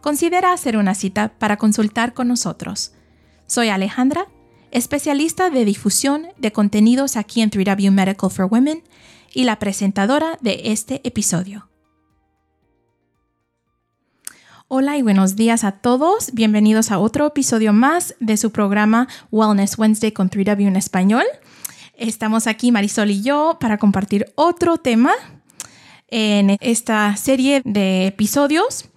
considera hacer una cita para consultar con nosotros. Soy Alejandra, especialista de difusión de contenidos aquí en 3W Medical for Women y la presentadora de este episodio. Hola y buenos días a todos. Bienvenidos a otro episodio más de su programa Wellness Wednesday con 3W en español. Estamos aquí Marisol y yo para compartir otro tema en esta serie de episodios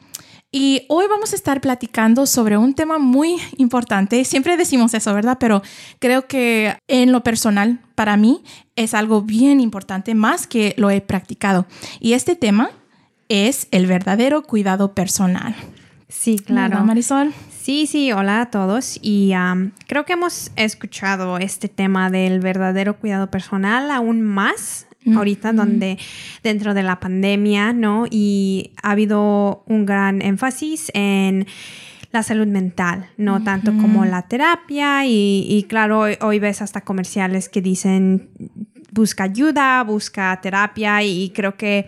y hoy vamos a estar platicando sobre un tema muy importante. Siempre decimos eso, ¿verdad? Pero creo que en lo personal, para mí, es algo bien importante, más que lo he practicado. Y este tema es el verdadero cuidado personal. Sí, claro. Marisol? Sí, sí, hola a todos. Y creo que hemos escuchado este tema del verdadero cuidado personal aún más ahorita donde dentro de la pandemia, ¿no? Y ha habido un gran énfasis en la salud mental, no tanto como la terapia y, claro, hoy, ves hasta comerciales que dicen busca ayuda, busca terapia y creo que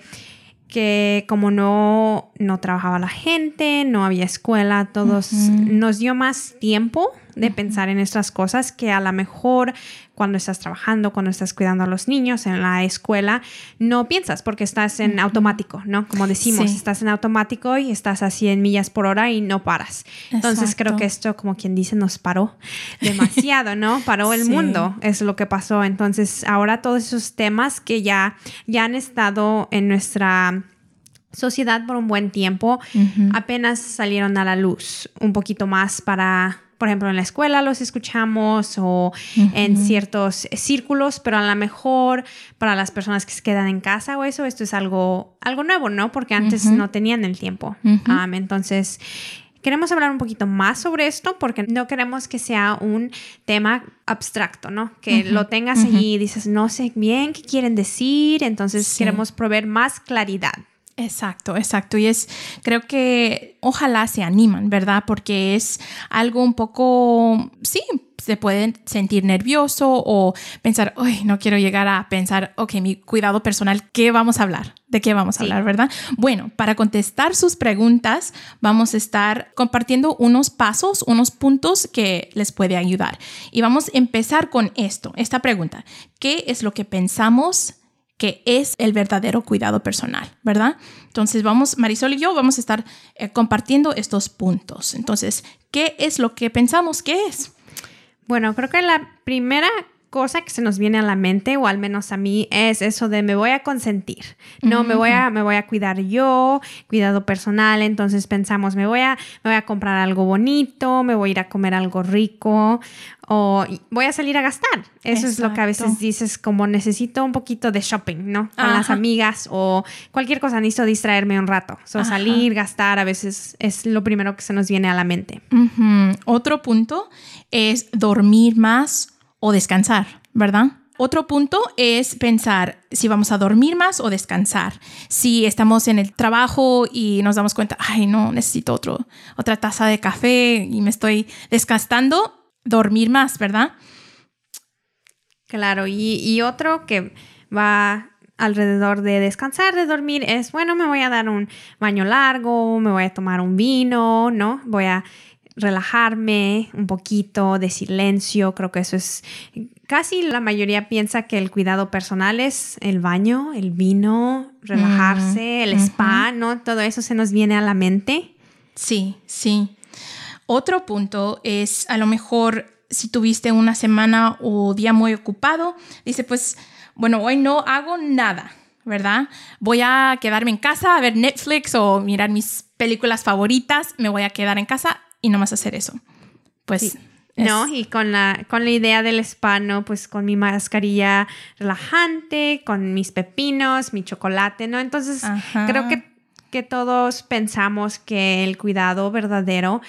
que como no, no trabajaba la gente, no había escuela, todos nos dio más tiempo de pensar en estas cosas que a lo mejor cuando estás trabajando, cuando estás cuidando a los niños en la escuela, no piensas porque estás en automático, ¿no? Como decimos, estás en automático y estás a 100 millas por hora y no paras. Entonces creo que esto, como quien dice, nos paró demasiado, ¿no? Paró el mundo, es lo que pasó. Entonces ahora todos esos temas que ya, ya han estado en nuestra sociedad por un buen tiempo, apenas salieron a la luz un poquito más para por ejemplo, en la escuela los escuchamos o en ciertos círculos, pero a lo mejor para las personas que se quedan en casa o eso, esto es algo, algo nuevo, ¿no? Porque antes no tenían el tiempo. entonces, queremos hablar un poquito más sobre esto porque no queremos que sea un tema abstracto, ¿no? Que lo tengas allí y dices, no sé bien qué quieren decir, entonces queremos proveer más claridad. Exacto, exacto. Y es, creo que ojalá se animan, ¿verdad? Porque es algo un poco, sí, se pueden sentir nervioso o pensar, uy, no quiero llegar a pensar, ok, mi cuidado personal, ¿qué vamos a hablar? ¿De qué vamos a hablar, verdad? Bueno, para contestar sus preguntas, vamos a estar compartiendo unos pasos, unos puntos que les puede ayudar. Y vamos a empezar con esto, esta pregunta. ¿Qué es lo que pensamos? Que es el verdadero cuidado personal, ¿verdad? Entonces vamos, Marisol y yo vamos a estar eh, compartiendo estos puntos. Entonces, ¿qué es lo que pensamos que es? Bueno, creo que la primera cosa que se nos viene a la mente, o al menos a mí, es eso de me voy a consentir. No, me, voy a, me voy a cuidar yo, cuidado personal. Entonces pensamos, me voy, a, me voy a comprar algo bonito, me voy a ir a comer algo rico o voy a salir a gastar. Eso es lo que a veces dices, como necesito un poquito de shopping, ¿no? Con las amigas o cualquier cosa, necesito distraerme un rato. O salir, gastar, a veces es lo primero que se nos viene a la mente. Otro punto es dormir más o descansar, ¿verdad? Otro punto es pensar si vamos a dormir más o descansar. Si estamos en el trabajo y nos damos cuenta, ay, no, necesito otro, otra taza de café y me estoy desgastando, dormir más, ¿verdad? Claro, y, y otro que va alrededor de descansar, de dormir, es, bueno, me voy a dar un baño largo, me voy a tomar un vino, ¿no? Voy a relajarme un poquito de silencio, creo que eso es casi la mayoría piensa que el cuidado personal es el baño, el vino, relajarse, el spa, ¿no? Todo eso se nos viene a la mente. Sí, sí. Otro punto es a lo mejor si tuviste una semana o día muy ocupado, dice pues, bueno, hoy no hago nada, ¿verdad? Voy a quedarme en casa a ver Netflix o mirar mis películas favoritas, me voy a quedar en casa y no más hacer eso. Pues... No, y con la, con la idea del spa, ¿no? Pues con mi mascarilla relajante, con mis pepinos, mi chocolate, ¿no? Entonces, creo que, que todos pensamos que el cuidado verdadero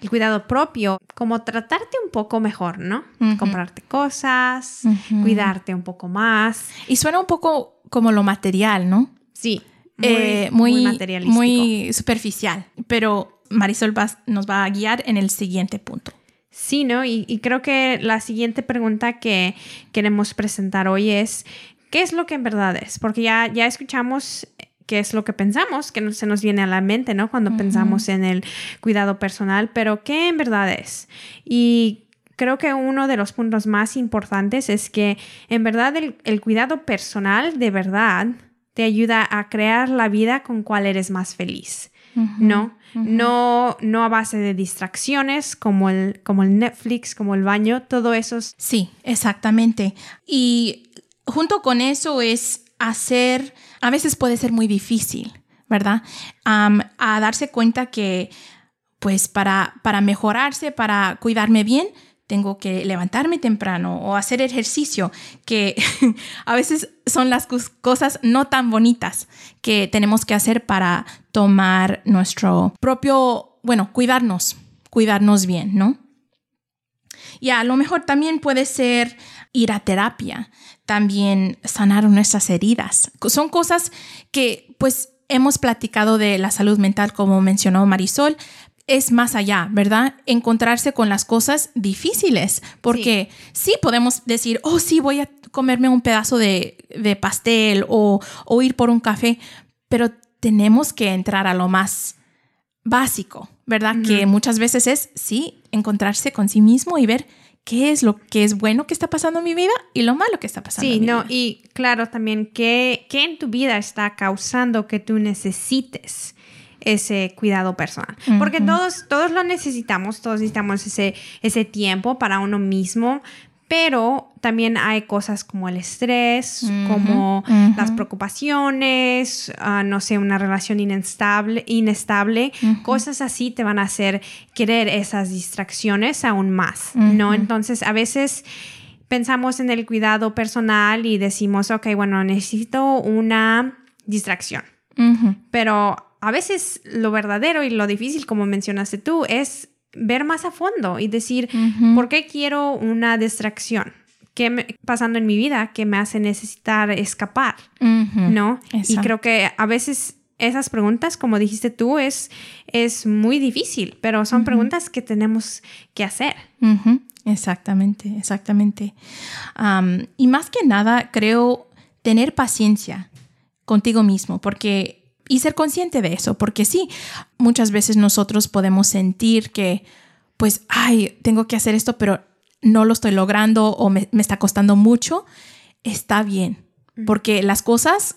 el cuidado propio, como tratarte un poco mejor, ¿no? Comprarte cosas, cuidarte un poco más. Y suena un poco como lo material, ¿no? Sí. Muy, eh, muy, materialístico. Muy superficial. Pero Marisol nos va a guiar en el siguiente punto. Sí, ¿no? Y, y creo que la siguiente pregunta que queremos presentar hoy es, ¿qué es lo que en verdad es? Porque ya, ya escuchamos qué es lo que pensamos, que se nos viene a la mente, ¿no? Cuando pensamos en el cuidado personal, pero ¿qué en verdad es? Y creo que uno de los puntos más importantes es que en verdad el, cuidado personal de verdad te ayuda a crear la vida con cual eres más feliz. ¿no? No, no a base de distracciones como el, como el Netflix, como el baño, todo eso. Sí, exactamente. Y junto con eso es hacer a veces puede ser muy difícil, ¿verdad? a darse cuenta que, pues, para, para mejorarse, para cuidarme bien, tengo que levantarme temprano o hacer ejercicio, que a veces son las cosas no tan bonitas que tenemos que hacer para tomar nuestro propio, bueno, cuidarnos, cuidarnos bien, ¿no? Y a lo mejor también puede ser ir a terapia, también sanar nuestras heridas. Son cosas que pues hemos platicado de la salud mental como mencionó Marisol, es más allá, ¿verdad? Encontrarse con las cosas difíciles, porque sí, podemos decir, oh, sí, voy a comerme un pedazo de, pastel o, o, ir por un café, pero tenemos que entrar a lo más básico, ¿verdad? Que muchas veces es, sí, encontrarse con sí mismo y ver qué es lo que es bueno que está pasando en mi vida y lo malo que está pasando. Sí, en mi no, y claro también qué, qué en tu vida está causando que tú necesites ese cuidado personal. Porque todos, todos lo necesitamos, todos necesitamos ese, ese tiempo para uno mismo, pero también hay cosas como el estrés, como las preocupaciones, ah, no sé, una relación inestable, inestable. Cosas así te van a hacer querer esas distracciones aún más, ¿no? Entonces, a veces pensamos en el cuidado personal y decimos, ok, bueno, necesito una distracción, pero a veces lo verdadero y lo difícil, como mencionaste tú, es ver más a fondo y decir, ¿por qué quiero una distracción? ¿Qué me, pasando en mi vida que me hace necesitar escapar? ¿No? Y creo que a veces esas preguntas, como dijiste tú, es, es muy difícil, pero son preguntas que tenemos que hacer. Exactamente, exactamente. y más que nada, creo tener paciencia contigo mismo, porque y ser consciente de eso, porque sí, muchas veces nosotros podemos sentir que, pues, ay, tengo que hacer esto, pero no lo estoy logrando o me, está costando mucho, está bien, porque las cosas,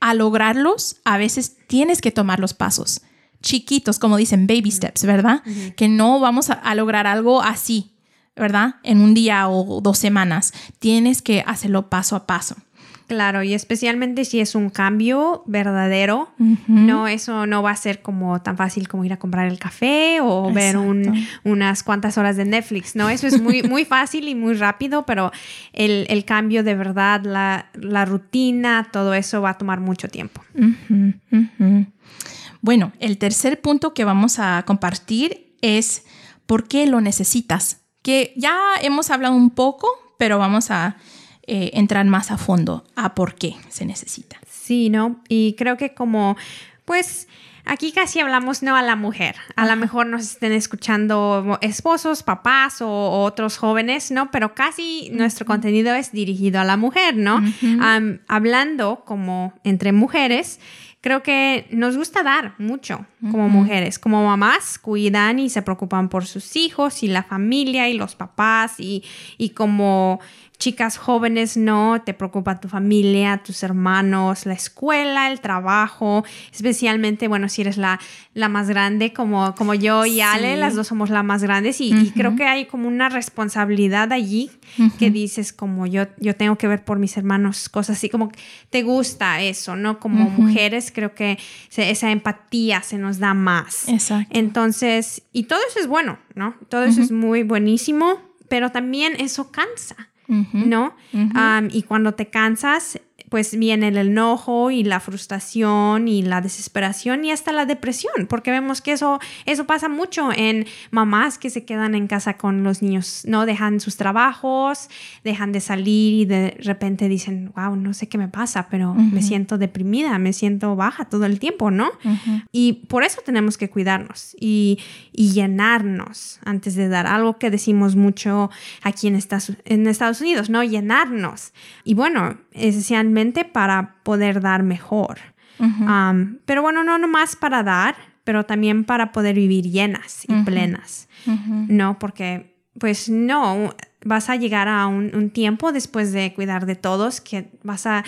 a lograrlos, a veces tienes que tomar los pasos chiquitos, como dicen, baby steps, ¿verdad? Que no vamos a, lograr algo así, ¿verdad? En un día o dos semanas. Tienes que hacerlo paso a paso. Claro, y especialmente si es un cambio verdadero, no, eso no va a ser como tan fácil como ir a comprar el café o ver unas cuantas horas de Netflix, ¿no? Eso es muy, muy fácil y muy rápido, pero el, cambio de verdad, la, rutina, todo eso va a tomar mucho tiempo. Bueno, el tercer punto que vamos a compartir es por qué lo necesitas, que ya hemos hablado un poco, pero vamos a eh, entrar más a fondo a por qué se necesita. Sí, ¿no? Y creo que como, pues... Aquí casi hablamos no a la mujer. A lo mejor nos estén escuchando esposos, papás o, otros jóvenes, ¿no? Pero casi nuestro contenido es dirigido a la mujer, ¿no? hablando como entre mujeres, creo que nos gusta dar mucho como mujeres. Como mamás, cuidan y se preocupan por sus hijos y la familia y los papás y, y como chicas jóvenes, no, te preocupa tu familia, tus hermanos, la escuela, el trabajo, especialmente, bueno, si eres la, la más grande como, como yo y Ale, las dos somos las más grandes y, creo que hay como una responsabilidad allí que dices como yo, yo tengo que ver por mis hermanos, cosas así, como te gusta eso, ¿no? Como mujeres creo que esa empatía se nos da más. Exacto. Entonces, y todo eso es bueno, ¿no? Todo eso es muy buenísimo, pero también eso cansa. ¿No? y cuando te cansas, pues viene el enojo y la frustración y la desesperación y hasta la depresión, porque vemos que eso, eso pasa mucho en mamás que se quedan en casa con los niños, ¿no? Dejan sus trabajos, dejan de salir y de repente dicen, wow, no sé qué me pasa, pero me siento deprimida, me siento baja todo el tiempo, ¿no? Y por eso tenemos que cuidarnos y, y, llenarnos antes de dar algo que decimos mucho aquí en Estados, en Estados Unidos, ¿no? Llenarnos. Y bueno, esencialmente para poder dar mejor. pero bueno, no nomás para dar, pero también para poder vivir llenas y plenas, ¿no? Porque, pues no, vas a llegar a un, tiempo después de cuidar de todos que vas a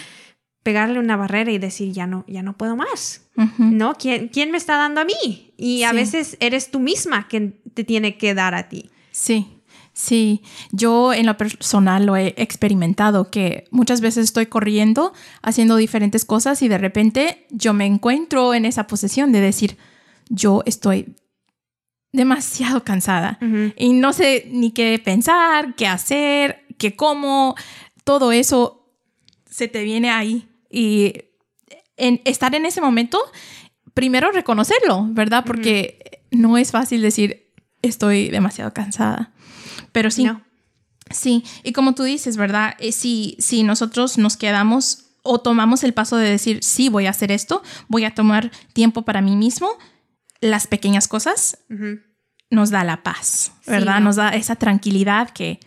pegarle una barrera y decir, ya no, ya no puedo más, ¿no? ¿Quién, ¿Quién, me está dando a mí? Y a veces eres tú misma que te tiene que dar a ti. Sí, Sí, yo en lo personal lo he experimentado, que muchas veces estoy corriendo, haciendo diferentes cosas y de repente yo me encuentro en esa posición de decir, yo estoy demasiado cansada y no sé ni qué pensar, qué hacer, qué cómo, todo eso se te viene ahí y en estar en ese momento, primero reconocerlo, ¿verdad? Porque no es fácil decir, estoy demasiado cansada. Pero sí. Sí, y como tú dices, ¿verdad? Eh, si, si nosotros nos quedamos o tomamos el paso de decir, sí, voy a hacer esto, voy a tomar tiempo para mí mismo, las pequeñas cosas nos da la paz, ¿verdad? Nos da esa tranquilidad que,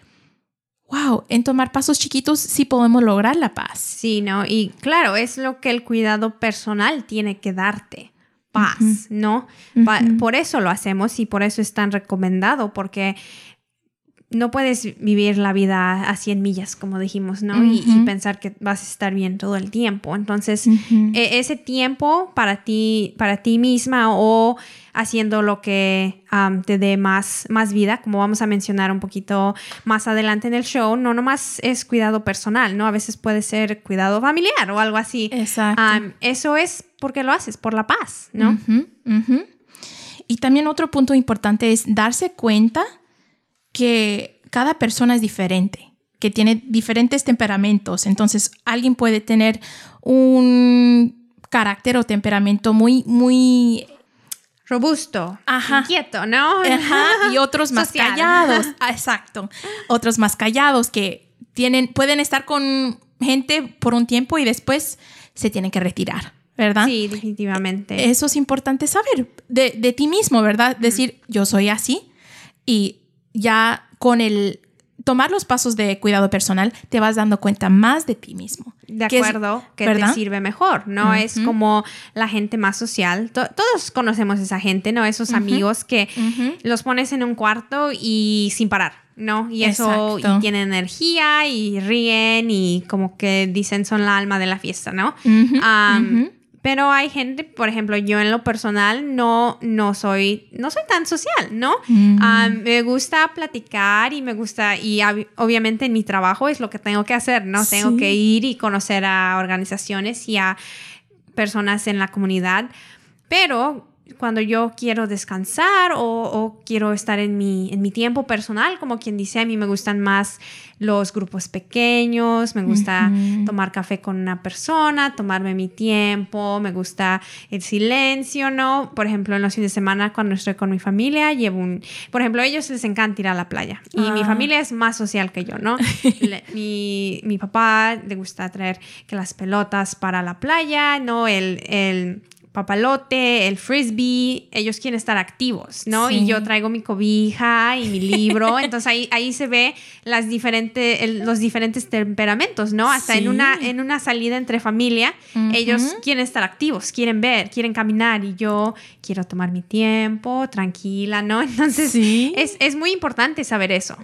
wow, en tomar pasos chiquitos sí podemos lograr la paz. Sí, ¿no? Y claro, es lo que el cuidado personal tiene que darte. Paz, ¿no? Por eso lo hacemos y por eso es tan recomendado, porque no puedes vivir la vida a 100 millas, como dijimos, ¿no? y, pensar que vas a estar bien todo el tiempo. Entonces, e, ese tiempo para ti, para ti misma o haciendo lo que te dé más, más vida, como vamos a mencionar un poquito más adelante en el show, no nomás es cuidado personal, ¿no? A veces puede ser cuidado familiar o algo así. Exacto. eso es porque lo haces, por la paz, ¿no? Y también otro punto importante es darse cuenta que cada persona es diferente, que tiene diferentes temperamentos. Entonces, alguien puede tener un carácter o temperamento muy, muy robusto, inquieto, ¿no? y otros más callados. Exacto. Otros más callados que tienen, pueden estar con gente por un tiempo y después se tienen que retirar. ¿verdad? Sí, definitivamente. Eso es importante saber de, de ti mismo, ¿verdad? Decir, yo soy así y ya con el tomar los pasos de cuidado personal, te vas dando cuenta más de ti mismo. De acuerdo, que, te sirve mejor, ¿no? Es como la gente más social. todos conocemos esa gente, ¿no? Esos amigos que los pones en un cuarto y sin parar, ¿no? Y eso y tienen energía y ríen y como que dicen son la alma de la fiesta, ¿no? Pero hay gente, por ejemplo, yo en lo personal no, no, soy, no soy tan social, ¿no? Mm. Ah, me gusta platicar y me gusta, y obviamente en mi trabajo es lo que tengo que hacer, ¿no? Tengo que ir y conocer a organizaciones y a personas en la comunidad. Pero cuando yo quiero descansar o, quiero estar en mi, en mi tiempo personal, como quien dice, a mí me gustan más los grupos pequeños, me gusta tomar café con una persona, tomarme mi tiempo, me gusta el silencio, ¿no? Por ejemplo, en los fines de semana cuando estoy con mi familia, llevo un, por ejemplo, a ellos les encanta ir a la playa y mi ah. familia es más social que yo, ¿no? mi, mi, papá le gusta traer que las pelotas para la playa, ¿no? El, el papalote, el frisbee, ellos quieren estar activos, ¿no? Y yo traigo mi cobija y mi libro, entonces ahí, ahí se ve las diferentes, los diferentes temperamentos, ¿no? Hasta en, una, en una salida entre familia, ellos quieren estar activos, quieren ver, quieren caminar y yo quiero tomar mi tiempo, tranquila, ¿no? Entonces es, es, muy importante saber eso.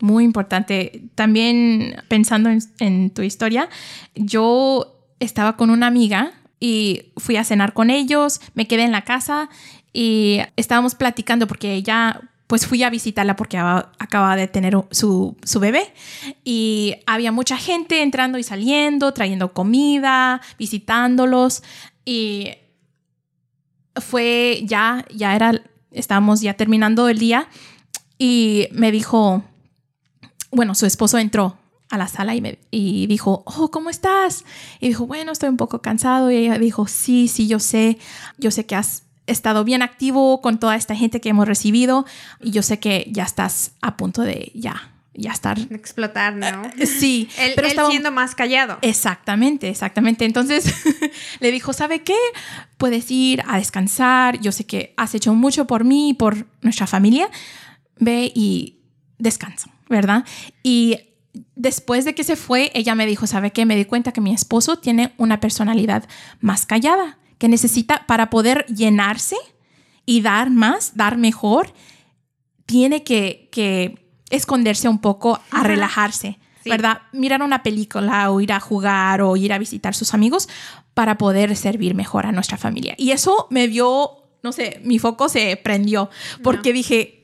Muy importante. También pensando en, en tu historia, yo estaba con una amiga y fui a cenar con ellos, me quedé en la casa y estábamos platicando porque ella, pues fui a visitarla porque acaba de tener su, su, bebé y había mucha gente entrando y saliendo, trayendo comida, visitándolos y fue ya, ya era, estábamos ya terminando el día y me dijo, bueno, su esposo entró a la sala y, me, y dijo, oh, ¿cómo estás? Y dijo, bueno, estoy un poco cansado. Y ella dijo, sí, sí, yo sé, yo sé que has estado bien activo con toda esta gente que hemos recibido y yo sé que ya estás a punto de ya. Ya estar. Explotar, ¿no? Eh, sí. él, pero estaba siendo más callado. Exactamente, exactamente. Entonces le dijo: ¿Sabe qué? Puedes ir a descansar. Yo sé que has hecho mucho por mí y por nuestra familia. Ve y descansa, ¿verdad? Y después de que se fue, ella me dijo, ¿sabe qué? Me di cuenta que mi esposo tiene una personalidad más callada, que necesita para poder llenarse y dar más, dar mejor, tiene que, que esconderse un poco a relajarse, ¿verdad? Mirar una película o ir a jugar o ir a visitar sus amigos para poder servir mejor a nuestra familia. Y eso me vio, no sé, mi foco se prendió porque dije,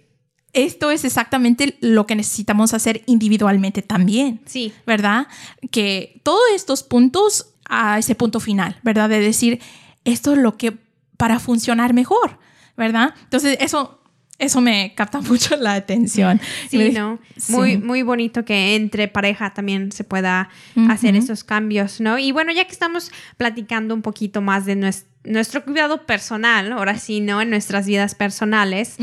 esto es exactamente lo que necesitamos hacer individualmente también. Sí. ¿Verdad? Que todos estos puntos a ese punto final, ¿verdad? De decir, esto es lo que para funcionar mejor, ¿verdad? Entonces, eso eso me capta mucho la atención. Sí, ¿no? Muy, muy bonito que entre pareja también se pueda hacer esos cambios, ¿no? Y bueno, ya que estamos platicando un poquito más de nuestro, cuidado personal, ahora sí, ¿no? En nuestras vidas personales,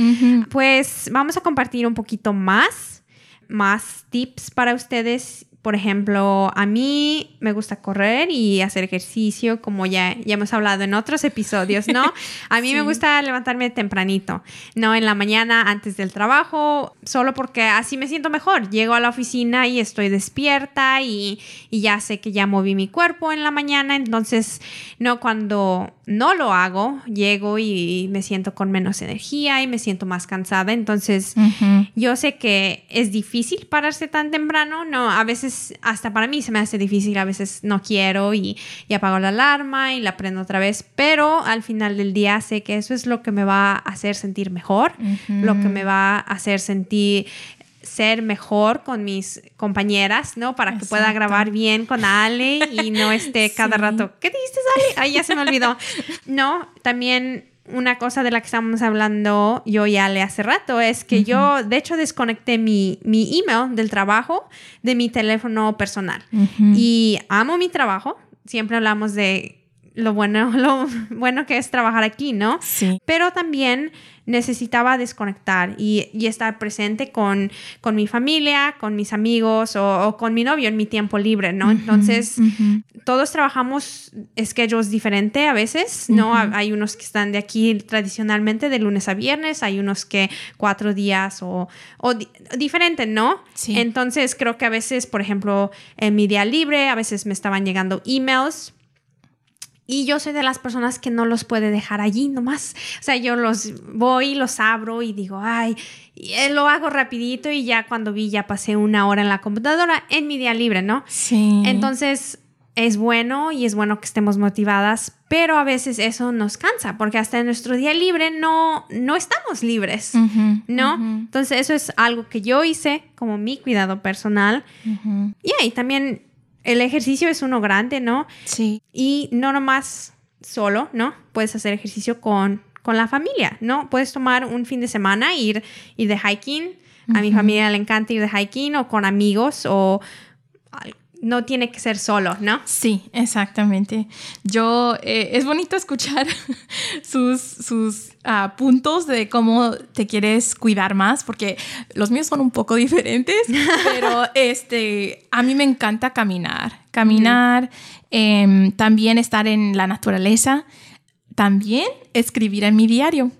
pues vamos a compartir un poquito más, más tips para ustedes por ejemplo, a mí me gusta correr y hacer ejercicio, como ya, ya hemos hablado en otros episodios, ¿no? A mí me gusta levantarme tempranito, ¿no? En la mañana antes del trabajo, solo porque así me siento mejor. Llego a la oficina y estoy despierta y, y ya sé que ya moví mi cuerpo en la mañana, entonces, no, cuando no lo hago, llego y me siento con menos energía y me siento más cansada, entonces yo sé que es difícil pararse tan temprano, ¿no? A veces hasta para mí se me hace difícil, a veces no quiero y, apago la alarma y la prendo otra vez, pero al final del día sé que eso es lo que me va a hacer sentir mejor, lo que me va a hacer sentir ser mejor con mis compañeras, ¿no? Para que pueda grabar bien con Ale y no esté cada rato, ¿qué dijiste, Ale? Ahí ya se me olvidó. No, también una cosa de la que estamos hablando yo ya le hace rato es que yo, de hecho, desconecté mi, mi, email del trabajo de mi teléfono personal. Y amo mi trabajo. Siempre hablamos de lo bueno, lo bueno que es trabajar aquí, ¿no? Sí. Pero también necesitaba desconectar y, estar presente con, con, mi familia, con mis amigos o, con mi novio en mi tiempo libre, ¿no? Entonces, todos trabajamos schedules diferentes a veces, ¿no? Hay unos que están de aquí tradicionalmente de lunes a viernes, hay unos que cuatro días o, o diferente, ¿no? Sí. Entonces, creo que a veces, por ejemplo, en mi día libre, a veces me estaban llegando emails y yo soy de las personas que no los puede dejar allí nomás. O sea, yo los voy, los abro y digo, ay, y eh, lo hago rapidito y ya cuando vi ya pasé una hora en la computadora en mi día libre, ¿no? Sí. Entonces es bueno y es bueno que estemos motivadas, pero a veces eso nos cansa porque hasta en nuestro día libre no, no estamos libres, ¿no? Entonces eso es algo que yo hice como mi cuidado personal. Y ahí también el ejercicio es uno grande, ¿no? Sí. Y no nomás solo, ¿no? Puedes hacer ejercicio con, con la familia, ¿no? Puedes tomar un fin de semana, ir, ir de hiking. A mi familia le encanta ir de hiking o con amigos o no tiene que ser solo, ¿no? Sí, exactamente. Yo, eh, es bonito escuchar sus, sus ah, puntos de cómo te quieres cuidar más, porque los míos son un poco diferentes, pero este, a mí me encanta caminar, caminar, em, también estar en la naturaleza. también escribir en mi diario.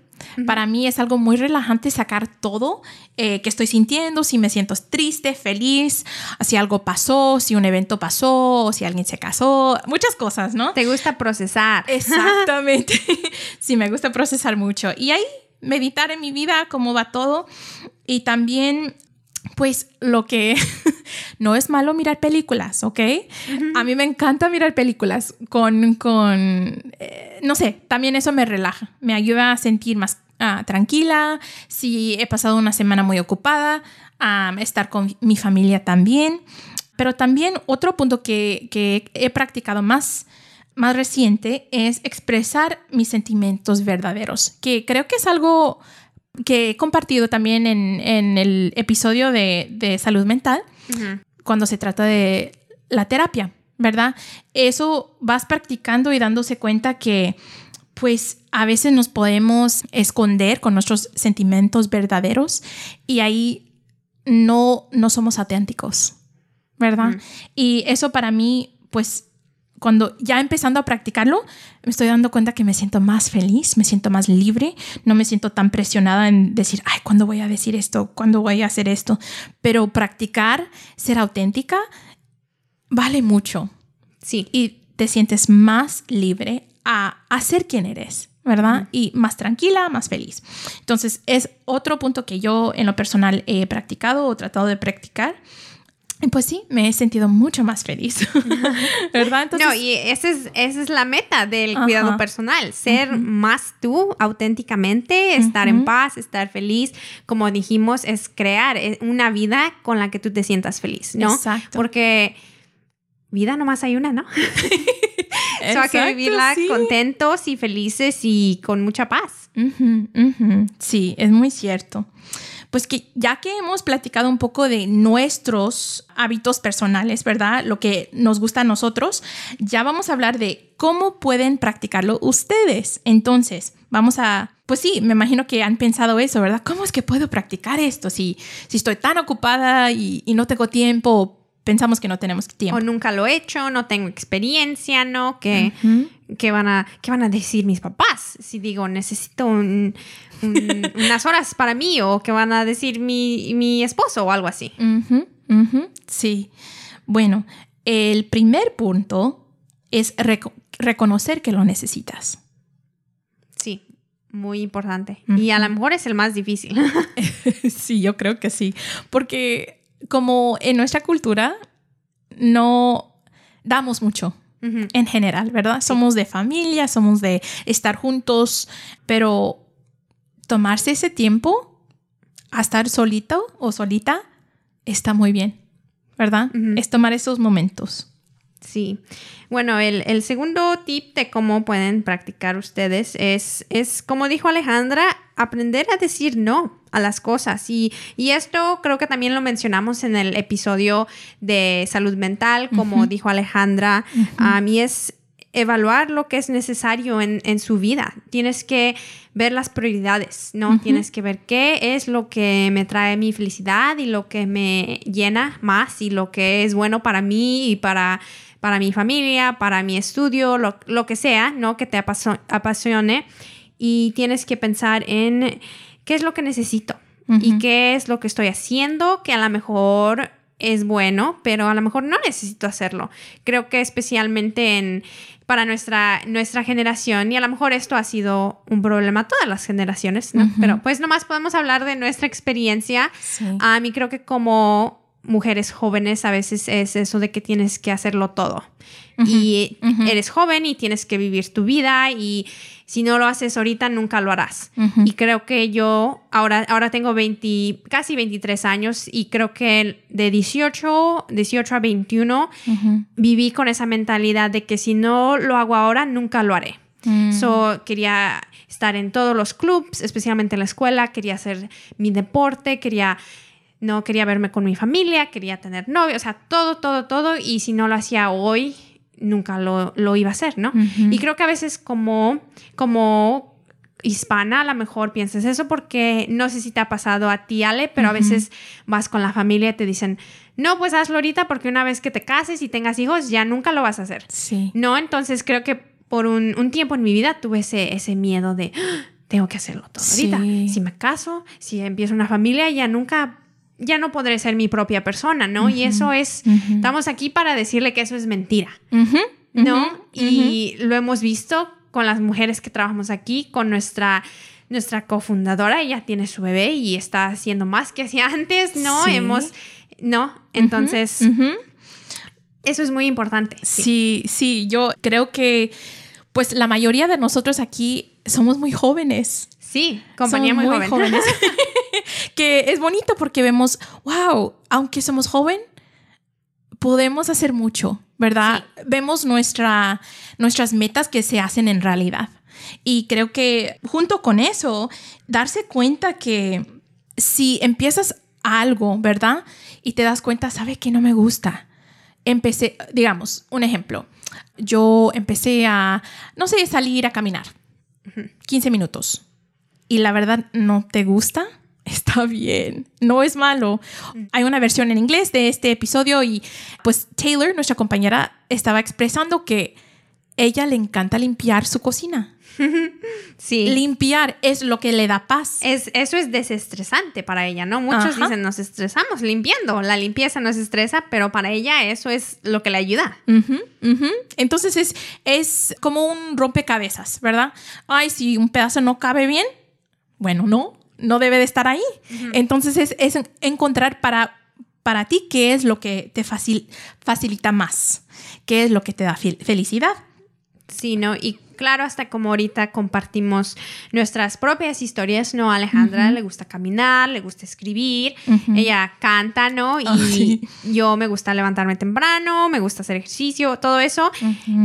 Para mí es algo muy relajante sacar todo eh, que estoy sintiendo, si me siento triste, feliz, si algo pasó, si un evento pasó, o si alguien se casó, muchas cosas, ¿no? Te gusta procesar. Exactamente. sí, me gusta procesar mucho. Y ahí meditar en mi vida, cómo va todo. Y también pues lo que no es malo mirar películas, ¿ok? A mí me encanta mirar películas con, con eh, no sé, también eso me relaja, me ayuda a sentir más ah, tranquila, si he pasado una semana muy ocupada, a estar con mi familia también. Pero también otro punto que, que he practicado más más reciente es expresar mis sentimientos verdaderos, que creo que es algo que he compartido también en, el episodio de, salud mental, cuando se trata de la terapia, ¿verdad? Eso vas practicando y dándose cuenta que pues a veces nos podemos esconder con nuestros sentimientos verdaderos y ahí no, no somos auténticos, ¿verdad? Y eso para mí, pues cuando ya empezando a practicarlo, me estoy dando cuenta que me siento más feliz, me siento más libre, no me siento tan presionada en decir, ay, ¿cuándo voy a decir esto? ¿Cuándo voy a hacer esto? Pero practicar, ser auténtica, vale mucho. Sí. Y te sientes más libre a, hacer ser quien eres. ¿verdad? Y más tranquila, más feliz. Entonces, es otro punto que yo en lo personal he practicado o tratado de practicar pues sí, me he sentido mucho más feliz, ¿verdad? no, y esa es, esa es la meta del cuidado personal, ser más tú auténticamente, estar en paz, estar feliz. Como dijimos, es crear eh, una vida con la que tú te sientas feliz, ¿no? Exacto. Porque vida nomás hay una, ¿no? Eso hay que vivirla contentos y felices y con mucha paz. Sí, es muy cierto pues que ya que hemos platicado un poco de nuestros hábitos personales, ¿verdad? Lo que nos gusta a nosotros, ya vamos a hablar de cómo pueden practicarlo ustedes. Entonces, vamos a, pues sí, me imagino que han pensado eso, ¿verdad? ¿Cómo es que puedo practicar esto si, si estoy tan ocupada y, no tengo tiempo? Pensamos que no tenemos tiempo. O nunca lo he hecho, no tengo experiencia, ¿no? Que, van, a, ¿Qué van a decir mis papás? Si digo, necesito un, unas horas para mí o que van a decir mi, esposo o algo así. Sí. Bueno, el primer punto es reconocer que lo necesitas. Sí, muy importante. Y a lo mejor es el más difícil. sí, yo creo que sí. Porque como en nuestra cultura no damos mucho. En general, ¿verdad? Somos de familia, somos de estar juntos, pero tomarse ese tiempo a estar solito o solita está muy bien, ¿verdad? Es tomar esos momentos. Sí. Bueno, el, segundo tip de cómo pueden practicar ustedes es, es, como dijo Alejandra, aprender a decir no a las cosas. Y, esto creo que también lo mencionamos en el episodio de salud mental, como dijo Alejandra. A mí es evaluar lo que es necesario en, su vida. Tienes que ver las prioridades, ¿no? Tienes que ver qué es lo que me trae mi felicidad y lo que me llena más y lo que es bueno para mí y para, para mi familia, para mi estudio, lo, que sea, ¿no? Que te apasione. Y tienes que pensar en qué es lo que necesito y qué es lo que estoy haciendo que a lo mejor es bueno, pero a lo mejor no necesito hacerlo. Creo que especialmente en, para nuestra, nuestra generación, y a lo mejor esto ha sido un problema todas las generaciones, ¿no? Pero pues nomás podemos hablar de nuestra experiencia. A mí creo que como mujeres jóvenes a veces es eso de que tienes que hacerlo todo. y eres joven y tienes que vivir tu vida y si no lo haces ahorita nunca lo harás. Y creo que yo ahora, ahora tengo 20, casi 23 años y creo que de 18, 18 a 21 viví con esa mentalidad de que si no lo hago ahora nunca lo haré. Mm. So quería estar en todos los clubs, especialmente en la escuela, quería hacer mi deporte, quería no quería verme con mi familia, quería tener novio, o sea, todo, todo, todo, y si no lo hacía hoy, nunca lo, iba a hacer, ¿no? Y creo que a veces como, como hispana a lo mejor piensas eso porque no sé si te ha pasado a ti, Ale, pero a veces vas con la familia y te dicen, no, pues hazlo ahorita porque una vez que te cases y tengas hijos ya nunca lo vas a hacer. Sí. No, entonces creo que por un, un tiempo en mi vida tuve ese, ese miedo de, "Ah, tengo que hacerlo todo Sí. ahorita. Si me caso, si empiezo una familia, ya nunca, ya no podré ser mi propia persona, ¿no? Y eso es, estamos aquí para decirle que eso es mentira, ¿no? Y lo hemos visto con las mujeres que trabajamos aquí, con nuestra nuestra cofundadora, ella tiene su bebé y está haciendo más que hacía antes, ¿no? Sí. Hemos, ¿no? Entonces, eso es muy importante. Sí, sí, yo creo que pues la mayoría de nosotros aquí somos muy jóvenes. Sí, compañía Somos muy, joven. jóvenes. que es bonito porque vemos, wow, aunque somos joven, podemos hacer mucho, ¿verdad? Vemos nuestra, nuestras metas que se hacen en realidad. Y creo que junto con eso, darse cuenta que si empiezas algo, ¿verdad? Y te das cuenta, ¿sabe que no me gusta? Empecé, digamos, un ejemplo. Yo empecé a, no sé, salir a caminar 15 minutos y la verdad no te gusta, está bien, no es malo. Hay una versión en inglés de este episodio y pues Taylor, nuestra compañera, estaba expresando que ella le encanta limpiar su cocina. Sí. Limpiar es lo que le da paz. Es, eso es desestresante para ella, ¿no? Muchos Ajá. dicen, nos estresamos limpiando. La limpieza nos estresa, pero para ella eso es lo que le ayuda. Entonces es, es como un rompecabezas, ¿verdad? Ay, si un pedazo no cabe bien, bueno, no, no debe de estar ahí. Entonces es, es encontrar para, para ti qué es lo que te facil- facilita más, qué es lo que te da fel- felicidad. Sí, ¿no? Y claro, hasta como ahorita compartimos nuestras propias historias, ¿no? Alejandra le gusta caminar, le gusta escribir, ella canta, ¿no? Y Ah, sí. yo me gusta levantarme temprano, me gusta hacer ejercicio, todo eso.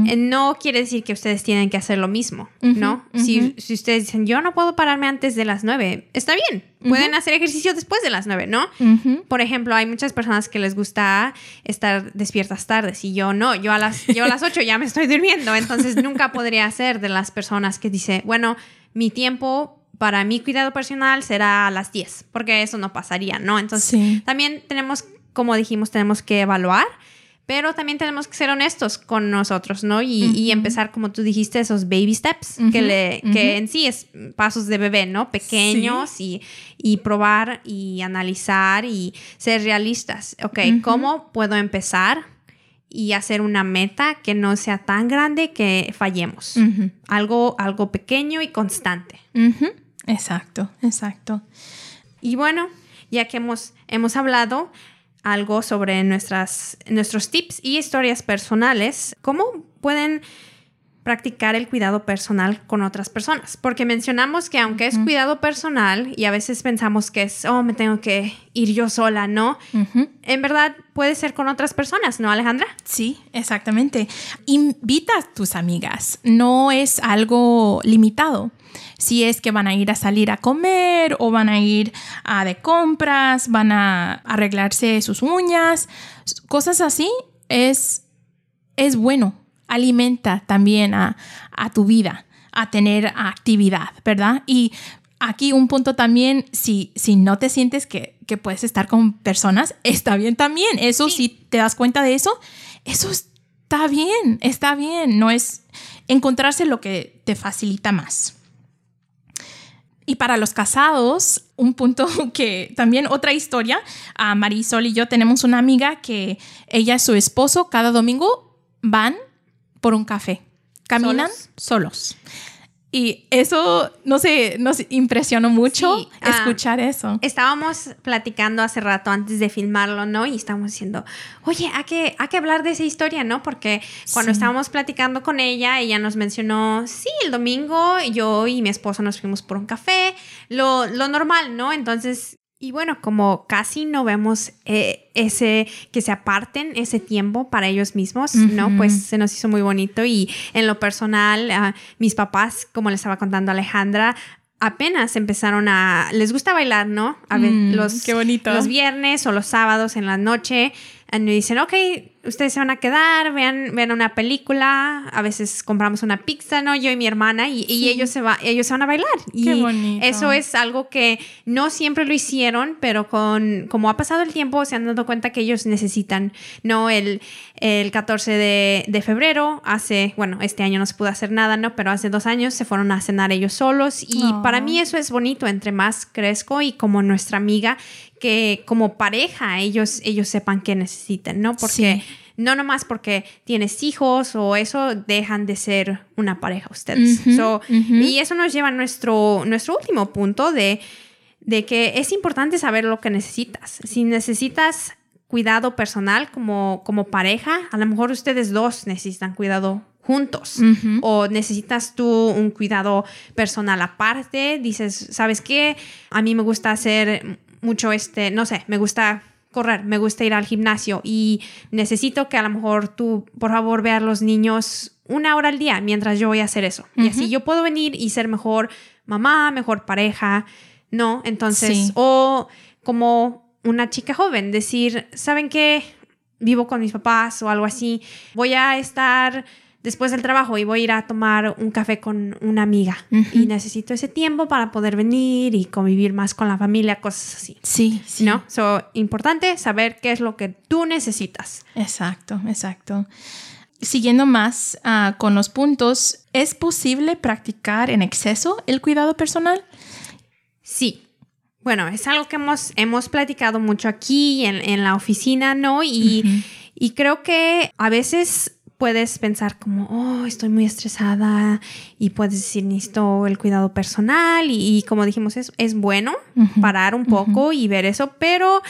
Eh, No quiere decir que ustedes tienen que hacer lo mismo, ¿no? Si, si ustedes dicen, yo no puedo pararme antes de las nueve, está bien. Pueden hacer ejercicio después de las nueve, ¿no? Ujú. Por ejemplo, hay muchas personas que les gusta estar despiertas tardes y yo no, yo a las, yo a las 8 ya me estoy durmiendo, entonces nunca podría ser de las personas que dice, bueno, mi tiempo para mi cuidado personal será a las 10, porque eso no pasaría, ¿no? Entonces, Sí. también tenemos, como dijimos, tenemos que evaluar, pero también tenemos que ser honestos con nosotros, ¿no? Y, y Ujú. empezar, como tú dijiste, esos baby steps, que, Ujú, le, ujú. que en sí es pasos de bebé, ¿no? Pequeños y, y probar y analizar y ser realistas. Ok. ¿cómo puedo empezar y hacer una meta que no sea tan grande que fallemos? Algo, algo pequeño y constante. Exacto, exacto. Y bueno, ya que hemos, hemos hablado algo sobre nuestras, nuestros tips y historias personales, ¿cómo pueden practicar el cuidado personal con otras personas? Porque mencionamos que aunque es cuidado personal y a veces pensamos que es, oh, me tengo que ir yo sola, ¿no? En verdad puede ser con otras personas, ¿no, Alejandra? Sí, exactamente. Invita a tus amigas. No es algo limitado. Si es que van a ir a salir a comer o van a ir a de compras, van a arreglarse sus uñas, cosas así, es, es bueno. Alimenta también a, a tu vida, a tener actividad, ¿verdad? Y aquí un punto también, si, si no te sientes que, que puedes estar con personas, está bien también. Eso, Sí. si te das cuenta de eso, eso está bien, está bien. No es encontrarse lo que te facilita más. Y para los casados, un punto que también otra historia, a Marisol y yo tenemos una amiga que ella y su esposo cada domingo van por un café, caminan solos. Y eso, no sé, nos impresionó mucho Sí, ah, escuchar eso. Estábamos platicando hace rato antes de filmarlo, ¿no? Y estábamos diciendo, oye, hay que, hay que hablar de esa historia, ¿no? Porque cuando Sí. estábamos platicando con ella, ella nos mencionó, sí, el domingo yo y mi esposo nos fuimos por un café, lo, lo normal, ¿no? Entonces, y bueno, como casi no vemos eh, ese, que se aparten ese tiempo para ellos mismos, ¿no? Pues se nos hizo muy bonito y en lo personal, ah, mis papás, como les estaba contando Alejandra, apenas empezaron a, les gusta bailar, ¿no? A ver, Mm, los, qué bonito. los viernes o los sábados en la noche, y me dicen, ok, ustedes se van a quedar, vean, vean una película, a veces compramos una pizza, ¿no? Yo y mi hermana, y, ellos, se va, ellos se van a bailar. Qué y bonito. eso es algo que no siempre lo hicieron, pero con como ha pasado el tiempo, se han dado cuenta que ellos necesitan, ¿no? El, el 14 de, de febrero, hace, bueno, este año no se pudo hacer nada, ¿no? Pero hace dos años se fueron a cenar ellos solos y Oh. para mí eso es bonito, entre más crezco y como nuestra amiga, que como pareja ellos, ellos sepan qué necesitan, ¿no? Porque Sí. no nomás porque tienes hijos o eso dejan de ser una pareja ustedes. So. Y eso nos lleva a nuestro, nuestro último punto de, de que es importante saber lo que necesitas. Si necesitas cuidado personal como, como pareja, a lo mejor ustedes dos necesitan cuidado juntos o necesitas tú un cuidado personal aparte, dices, ¿sabes qué? A mí me gusta hacer mucho este, no sé, me gusta correr, me gusta ir al gimnasio y necesito que a lo mejor tú, por favor, veas los niños una hora al día mientras yo voy a hacer eso. Y así yo puedo venir y ser mejor mamá, mejor pareja, ¿no? Entonces, Sí. o como una chica joven, decir, ¿saben qué? Vivo con mis papás o algo así, voy a estar después del trabajo y voy a ir a tomar un café con una amiga y necesito ese tiempo para poder venir y convivir más con la familia, cosas así. Sí, sí. ¿No? So, importante saber qué es lo que tú necesitas. Exacto, exacto. Siguiendo más ah, con los puntos, ¿es posible practicar en exceso el cuidado personal? Sí. Bueno, es algo que hemos, hemos platicado mucho aquí en, en la oficina, ¿no? Y, y creo que a veces puedes pensar como, oh, estoy muy estresada y puedes decir, necesito el cuidado personal y, y como dijimos, es, es bueno parar un poco y ver eso, pero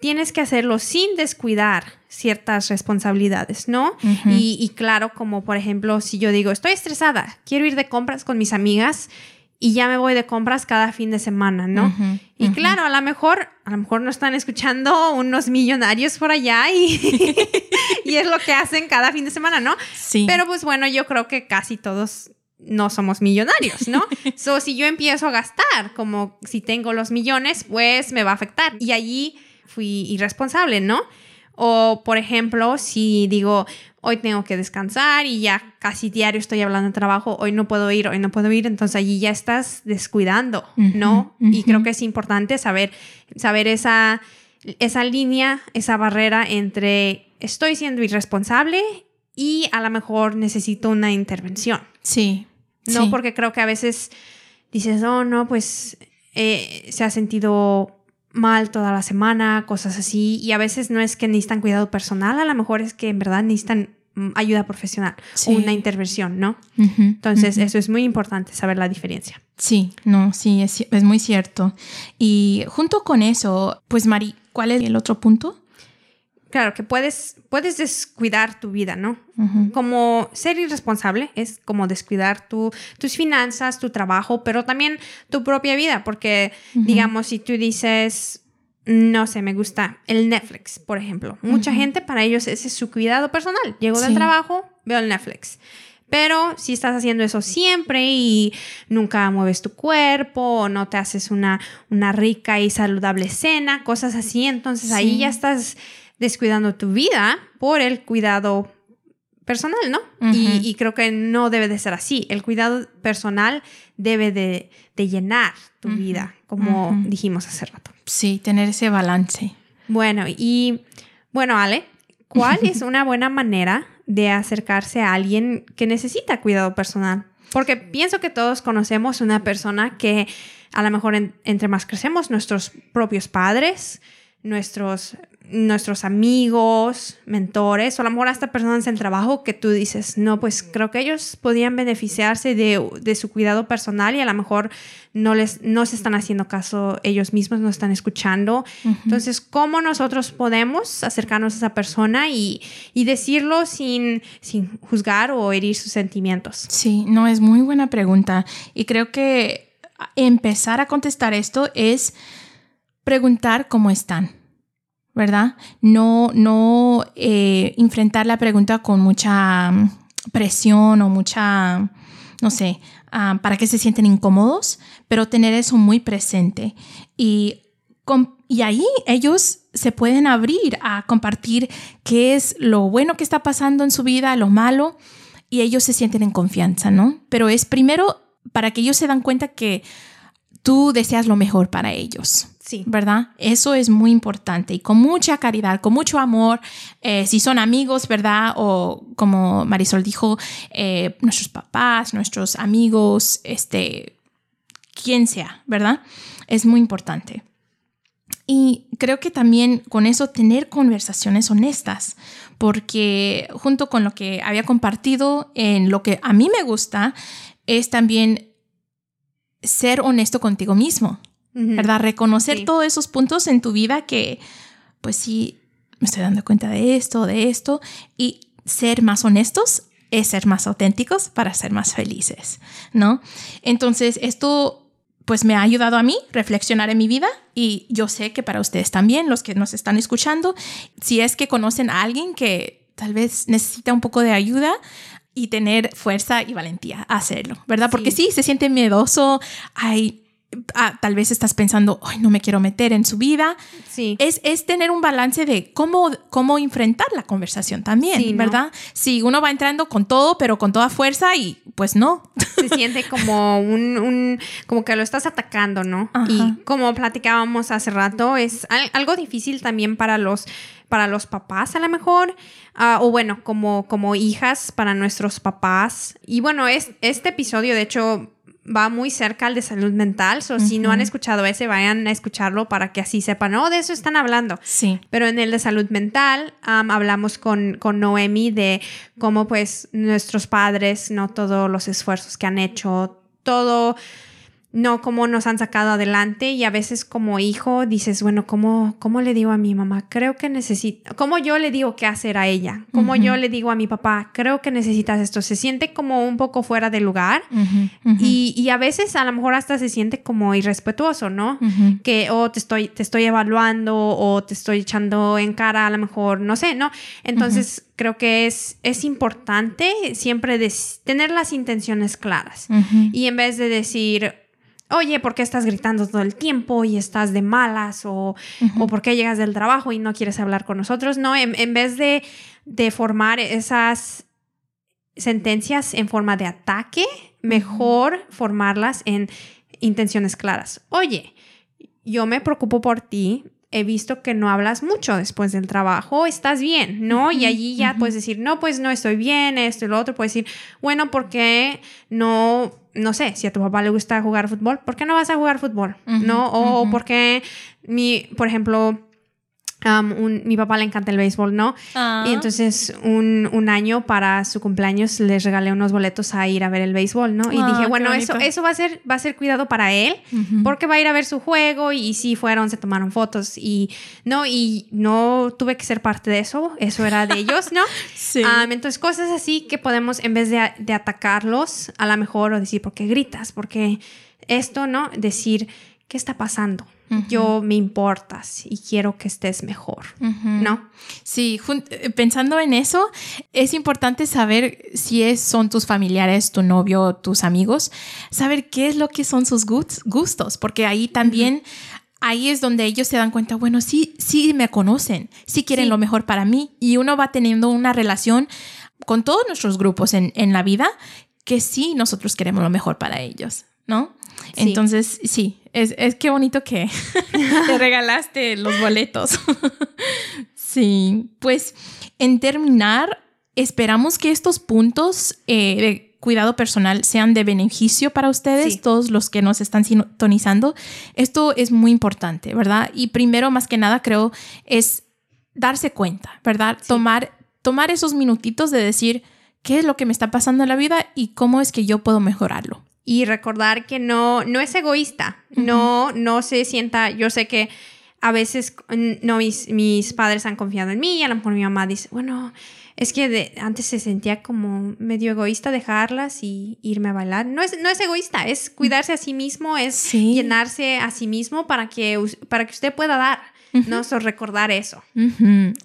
tienes que hacerlo sin descuidar ciertas responsabilidades, ¿no? Y, y claro, como por ejemplo, si yo digo, estoy estresada, quiero ir de compras con mis amigas y ya me voy de compras cada fin de semana, ¿no? Ujú, Y ujú. claro, a lo mejor, a lo mejor no están escuchando unos millonarios por allá y, y es lo que hacen cada fin de semana, ¿no? Sí. Pero pues bueno, yo creo que casi todos no somos millonarios, ¿no? so, si yo empiezo a gastar, como si tengo los millones, pues me va a afectar. Y allí fui irresponsable, ¿no? O, por ejemplo, si digo, hoy tengo que descansar y ya casi diario estoy hablando de trabajo, hoy no puedo ir, hoy no puedo ir, entonces allí ya estás descuidando, ¿no? Y creo que es importante saber, saber esa, esa línea, esa barrera entre estoy siendo irresponsable y a lo mejor necesito una intervención. sí. No, sí. porque creo que a veces dices, oh, no, pues eh, se ha sentido mal toda la semana, cosas así, y a veces no es que necesitan cuidado personal, a lo mejor es que en verdad necesitan mm, ayuda profesional Sí. o una intervención, ¿no? Entonces, eso es muy importante, saber la diferencia. Sí, no, sí, es, es muy cierto. Y junto con eso, pues Mari, ¿cuál es el otro punto? Claro, que puedes, puedes descuidar tu vida, ¿no? Como ser irresponsable es como descuidar tu, tus finanzas, tu trabajo, pero también tu propia vida, porque digamos, si tú dices, no sé, me gusta el Netflix, por ejemplo, mucha gente para ellos ese es su cuidado personal. Llego del Sí. trabajo, veo el Netflix. Pero si estás haciendo eso siempre y nunca mueves tu cuerpo o no te haces una, una rica y saludable cena, cosas así, entonces ahí ya estás descuidando tu vida por el cuidado personal, ¿no? y, creo que no debe de ser así. El cuidado personal debe de, de llenar tu vida, como dijimos hace rato. Sí, tener ese balance. Bueno, y bueno, Ale, ¿cuál es una buena manera de acercarse a alguien que necesita cuidado personal? Porque pienso que todos conocemos una persona que a lo mejor en- entre más crecemos, nuestros propios padres, nuestros, nuestros amigos, mentores, o a lo mejor hasta personas en trabajo que tú dices, no, pues creo que ellos podían beneficiarse de, de su cuidado personal y a lo mejor no les no se están haciendo caso ellos mismos, no están escuchando. Entonces, ¿cómo nosotros podemos acercarnos a esa persona y, y decirlo sin, sin juzgar o herir sus sentimientos? Sí, no, es muy buena pregunta. Y creo que empezar a contestar esto es preguntar cómo están, ¿verdad? No, no eh, enfrentar la pregunta con mucha mm, presión o mucha, no sé, ah, para que se sienten incómodos, pero tener eso muy presente. Y y ahí ellos se pueden abrir a compartir qué es lo bueno que está pasando en su vida, lo malo, y ellos se sienten en confianza, ¿no? Pero es primero para que ellos se dan cuenta que tú deseas lo mejor para ellos. ¿Verdad? Eso es muy importante y con mucha caridad, con mucho amor, eh, si son amigos, ¿verdad? O como Marisol dijo, eh, nuestros papás, nuestros amigos, este, quien sea, ¿verdad? Es muy importante. Y creo que también con eso tener conversaciones honestas, porque junto con lo que había compartido en lo que a mí me gusta, es también ser honesto contigo mismo, ¿verdad? Reconocer todos esos puntos en tu vida que, pues sí, me estoy dando cuenta de esto, de esto, y ser más honestos es ser más auténticos para ser más felices, ¿no? Entonces, esto pues me ha ayudado a mí reflexionar en mi vida y yo sé que para ustedes también, los que nos están escuchando, si es que conocen a alguien que tal vez necesita un poco de ayuda, y tener fuerza y valentía a hacerlo, ¿verdad? Porque sí, se siente miedoso, hay Ah, tal vez estás pensando, ay, no me quiero meter en su vida. Sí. Es, es tener un balance de cómo, cómo enfrentar la conversación también, ¿verdad? Si uno va entrando con todo, pero con toda fuerza y pues no. Se siente como un, como que lo estás atacando, ¿no? Y como platicábamos hace rato, es algo difícil también para los para los papás a lo mejor, ah, o bueno, como, como hijas para nuestros papás. Y bueno, es, este episodio de hecho va muy cerca al de salud mental. So, Si no han escuchado ese, vayan a escucharlo para que así sepan, oh, de eso están hablando. Sí. Pero en el de salud mental hablamos con, con Noemi de cómo pues nuestros padres, no todos los esfuerzos que han hecho, todo no cómo nos han sacado adelante y a veces como hijo dices, bueno, ¿cómo, cómo le digo a mi mamá? Creo que necesito, ¿cómo yo le digo qué hacer a ella? ¿Cómo yo le digo a mi papá? Creo que necesitas esto. Se siente como un poco fuera de lugar y, y, a veces a lo mejor hasta se siente como irrespetuoso, ¿no? Que o oh, te, estoy, te estoy evaluando o te estoy echando en cara a lo mejor, no sé, ¿no? Entonces... creo que es, es importante siempre tener las intenciones claras. Y en vez de decir, oye, ¿por qué estás gritando todo el tiempo y estás de malas? O, o ¿por qué llegas del trabajo y no quieres hablar con nosotros? No, en, vez de, de, formar esas sentencias en forma de ataque, mejor formarlas en intenciones claras. Oye, yo me preocupo por ti, he visto que no hablas mucho después del trabajo, estás bien, ¿no? y allí ya puedes decir, no, pues no estoy bien, esto y lo otro, puedes decir, bueno, ¿por qué no, no sé, si a tu papá le gusta jugar fútbol, ¿por qué no vas a jugar fútbol? ¿No? O, ¿por qué mi, por ejemplo, mi papá le encanta el béisbol, ¿no? Ah. Y entonces un, un, año para su cumpleaños les regalé unos boletos a ir a ver el béisbol, ¿no? Y ah, dije, bueno, eso, eso va a ser, va a ser cuidado para él, porque va a ir a ver su juego y, sí fueron, se tomaron fotos y no, y no tuve que ser parte de eso, eso era de ellos, ¿no? sí. entonces cosas así que podemos, en vez de, de atacarlos, a lo mejor o decir, ¿por qué gritas? Porque esto, ¿no? Decir, ¿qué está pasando? Yo me importas y quiero que estés mejor, ¿no? Sí, eh, pensando en eso, es importante saber si es, son tus familiares, tu novio, tus amigos, saber qué es lo que son sus gustos, porque ahí también... Ahí es donde ellos se dan cuenta, bueno, sí, sí me conocen, sí quieren lo mejor para mí y uno va teniendo una relación con todos nuestros grupos en, en la vida que sí nosotros queremos lo mejor para ellos, ¿no? Entonces, sí, es, es qué bonito que te regalaste los boletos. sí, pues en terminar, esperamos que estos puntos eh, de cuidado personal sean de beneficio para ustedes, todos los que nos están sintonizando. Esto es muy importante, ¿verdad? Y primero, más que nada, creo, es darse cuenta, ¿verdad? Tomar, tomar esos minutitos de decir qué es lo que me está pasando en la vida y cómo es que yo puedo mejorarlo y recordar que no, no es egoísta, no, no se sienta, yo sé que a veces no, mis, mis, padres han confiado en mí y a lo mejor mi mamá dice, bueno, es que antes se sentía como medio egoísta dejarlas y irme a bailar. No es, no es egoísta, es cuidarse a sí mismo, es llenarse a sí mismo para que, para que usted pueda dar. ¿No? recordar eso.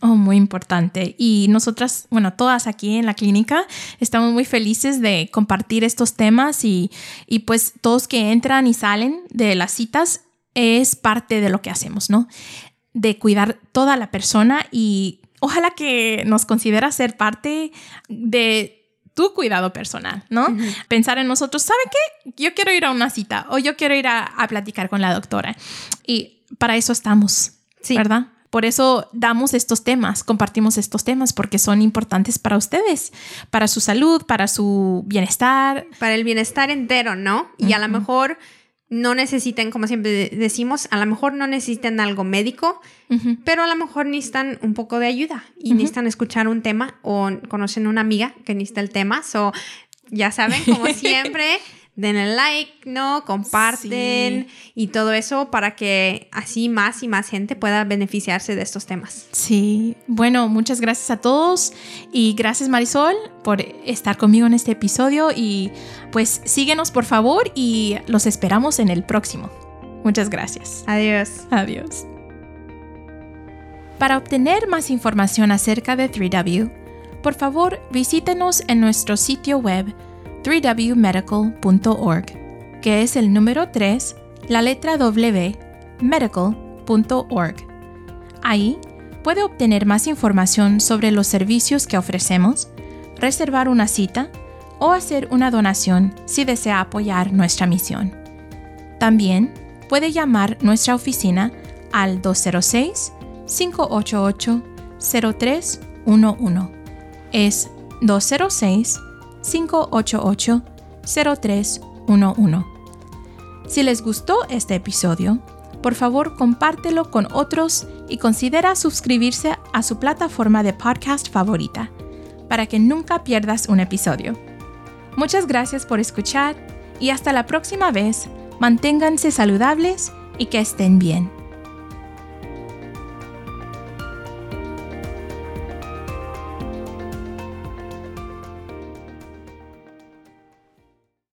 Oh, muy importante. Y nosotras, bueno, todas aquí en la clínica estamos muy felices de compartir estos temas y, y pues todos que entran y salen de las citas es parte de lo que hacemos, ¿no? De cuidar toda la persona y ojalá que nos considera ser parte de tu cuidado personal, ¿no? Pensar en nosotros, ¿sabe qué? Yo quiero ir a una cita o yo quiero ir a, platicar con la doctora. Y para eso estamos, ¿verdad? Por eso damos estos temas, compartimos estos temas, porque son importantes para ustedes, para su salud, para su bienestar. Para el bienestar entero, ¿no? Y a lo mejor no necesiten, como siempre decimos, a lo mejor no necesitan algo médico, pero a lo mejor necesitan un poco de ayuda y necesitan escuchar un tema o conocen una amiga que necesita el tema. So, ya saben, como siempre, denle like, ¿no? Comparten y todo eso para que así más y más gente pueda beneficiarse de estos temas. Sí, bueno, muchas gracias a todos y gracias Marisol por estar conmigo en este episodio y pues síguenos por favor y los esperamos en el próximo. Muchas gracias. Adiós. Adiós. Para obtener más información acerca de 3W, por favor visítenos en nuestro sitio web 3wmedical.org, que es el número 3, la letra W, medical.org. Ahí puede obtener más información sobre los servicios que ofrecemos, reservar una cita o hacer una donación si desea apoyar nuestra misión. También puede llamar nuestra oficina al 206-588-0311. Es 206 588-0311. Si les gustó este episodio, por favor compártelo con otros y considera suscribirse a su plataforma de podcast favorita para que nunca pierdas un episodio. Muchas gracias por escuchar y hasta la próxima vez, manténganse saludables y que estén bien.